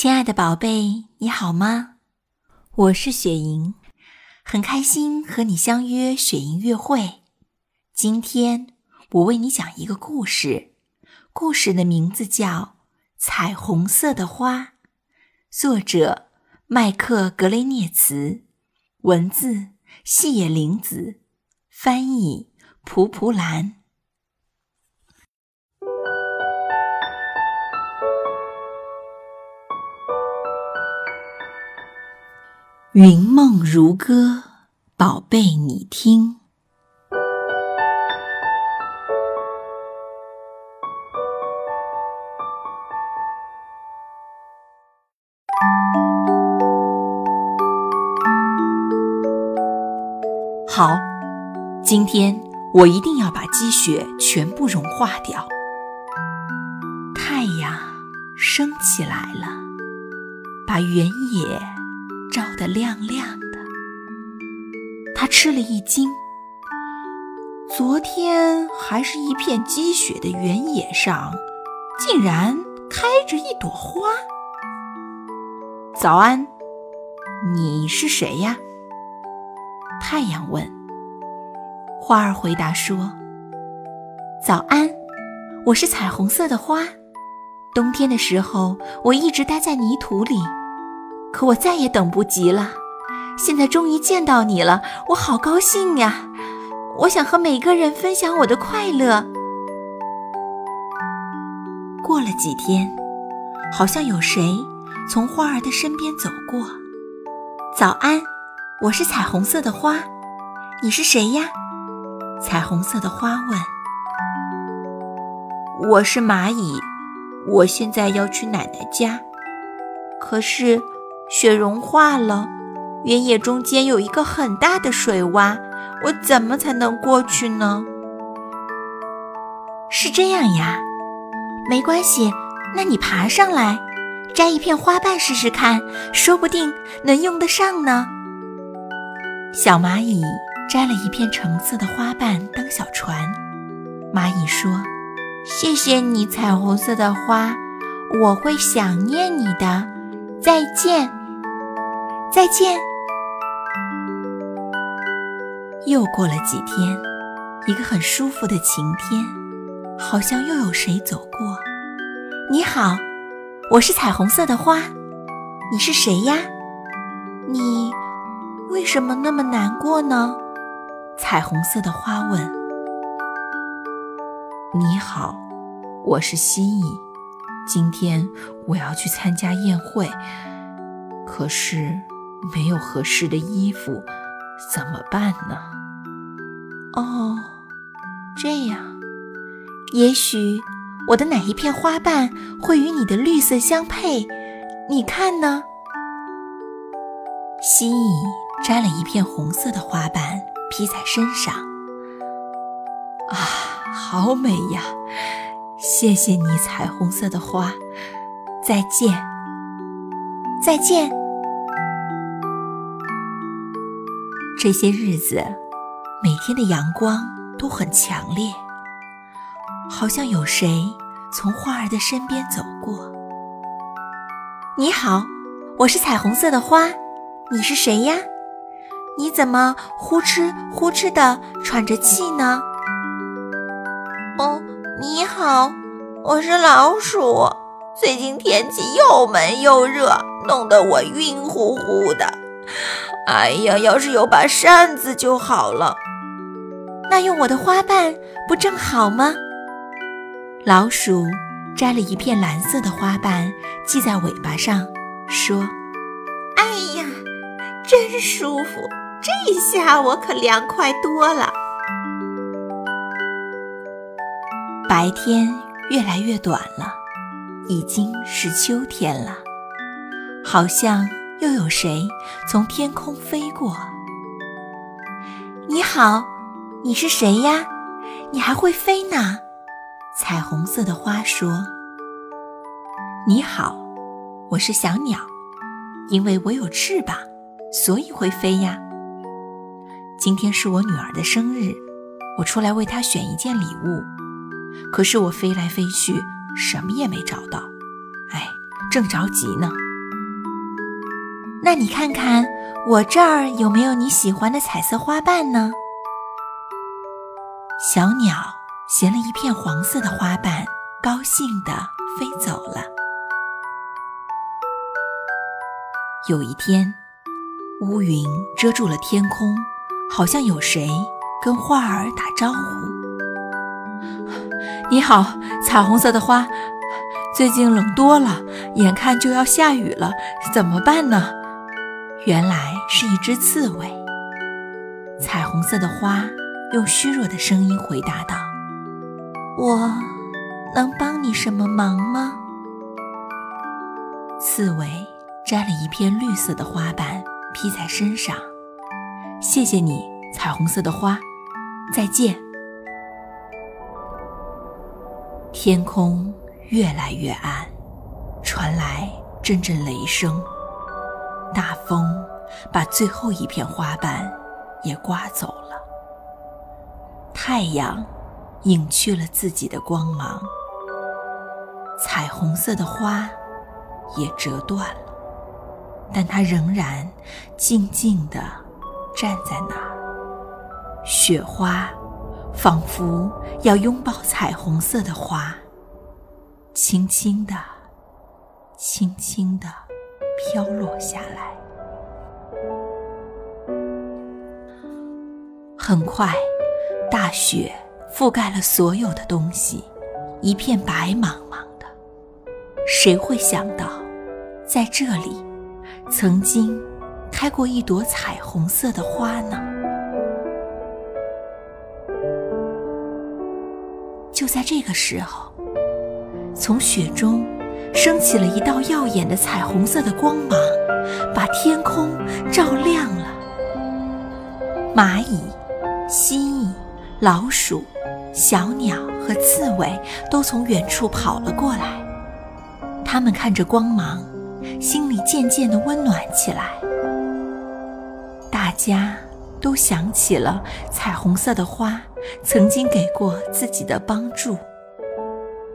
亲爱的宝贝，你好吗？我是雪莹，很开心和你相约雪莹月会。今天我为你讲一个故事，故事的名字叫《彩虹色的花》，作者麦克格雷涅茨，文字细野玲子，翻译蒲蒲兰。云梦如歌，宝贝，你听。好，今天我一定要把积雪全部融化掉。太阳升起来了，把原野。照得亮亮的，他吃了一惊。昨天还是一片积雪的原野上，竟然开着一朵花。早安，你是谁呀？太阳问。花儿回答说：“早安，我是彩虹色的花。冬天的时候，我一直待在泥土里。”可我再也等不及了，现在终于见到你了，我好高兴呀！我想和每个人分享我的快乐。过了几天，好像有谁从花儿的身边走过。早安，我是彩虹色的花，你是谁呀？彩虹色的花问。我是蚂蚁，我现在要去奶奶家，可是。雪融化了，原野中间有一个很大的水洼，我怎么才能过去呢？是这样呀，没关系，那你爬上来，摘一片花瓣试试看，说不定能用得上呢。小蚂蚁摘了一片橙色的花瓣当小船。蚂蚁说：“谢谢你，彩虹色的花，我会想念你的，再见。”再见。又过了几天，一个很舒服的晴天，好像又有谁走过。你好，我是彩虹色的花，你是谁呀？你为什么那么难过呢？彩虹色的花问。你好，我是蜥蜴，今天我要去参加宴会，可是。没有合适的衣服，怎么办呢？哦，这样，也许我的哪一片花瓣会与你的绿色相配？你看呢？蜥蜴摘了一片红色的花瓣披在身上。啊，好美呀！谢谢你，彩虹色的花。再见，再见。这些日子，每天的阳光都很强烈，好像有谁从花儿的身边走过。你好，我是彩虹色的花，你是谁呀？你怎么呼哧呼哧的喘着气呢？哦，你好，我是老鼠，最近天气又闷又热，弄得我晕乎乎的。哎呀，要是有把扇子就好了。那用我的花瓣不正好吗？老鼠摘了一片蓝色的花瓣系在尾巴上，说：“哎呀，真舒服！这下我可凉快多了。”白天越来越短了，已经是秋天了，好像。又有谁从天空飞过？你好，你是谁呀？你还会飞呢？彩虹色的花说：“你好，我是小鸟，因为我有翅膀，所以会飞呀。今天是我女儿的生日，我出来为她选一件礼物，可是我飞来飞去，什么也没找到。哎，正着急呢。”那你看看我这儿有没有你喜欢的彩色花瓣呢？小鸟衔了一片黄色的花瓣，高兴地飞走了。有一天，乌云遮住了天空，好像有谁跟花儿打招呼：“你好，彩虹色的花，最近冷多了，眼看就要下雨了，怎么办呢？”原来是一只刺猬。彩虹色的花用虚弱的声音回答道：“我能帮你什么忙吗？”刺猬。摘了一片绿色的花瓣披在身上，谢谢你，彩虹色的花，再见。天空越来越暗，传来阵阵雷声，大风把最后一片花瓣也刮走了，太阳隐去了自己的光芒，彩虹色的花也折断了。但它仍然静静地站在那儿，雪花仿佛要拥抱彩虹色的花，轻轻地、轻轻地飘落下来。很快，大雪覆盖了所有的东西，一片白茫茫的。谁会想到，在这里？曾经开过一朵彩虹色的花呢。就在这个时候，从雪中升起了一道耀眼的彩虹色的光芒，把天空照亮了。蚂蚁、蜥蜴、老鼠、小鸟和刺猬都从远处跑了过来，它们看着光芒。心里渐渐的温暖起来，大家都想起了彩虹色的花曾经给过自己的帮助。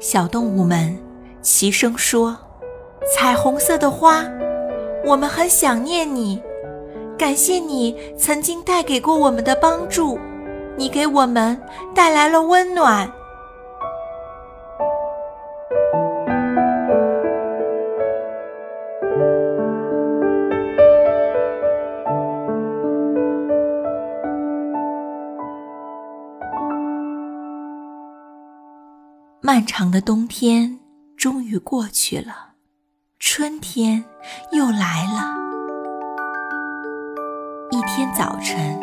小动物们齐声说：“彩虹色的花，我们很想念你，感谢你曾经带给过我们的帮助，你给我们带来了温暖。”漫长的冬天终于过去了，春天又来了。一天早晨，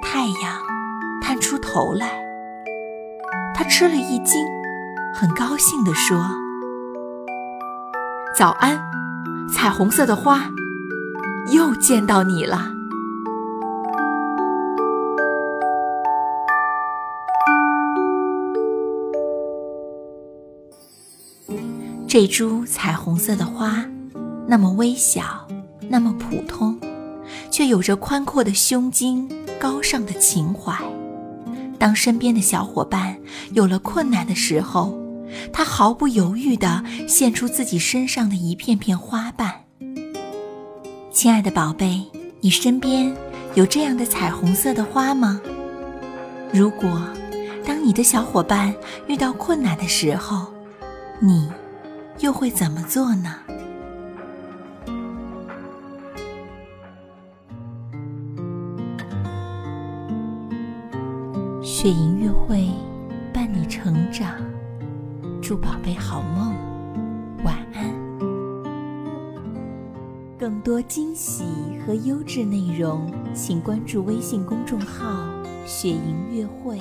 太阳探出头来，他吃了一惊，很高兴地说：“早安，彩虹色的花，又见到你了。”这株彩虹色的花，那么微小，那么普通，却有着宽阔的胸襟、高尚的情怀。当身边的小伙伴有了困难的时候，他毫不犹豫地献出自己身上的一片片花瓣。亲爱的宝贝，你身边有这样的彩虹色的花吗？如果当你的小伙伴遇到困难的时候，你。又会怎么做呢？雪莹月会伴你成长，祝宝贝好梦，晚安。更多惊喜和优质内容，请关注微信公众号“雪莹月会”。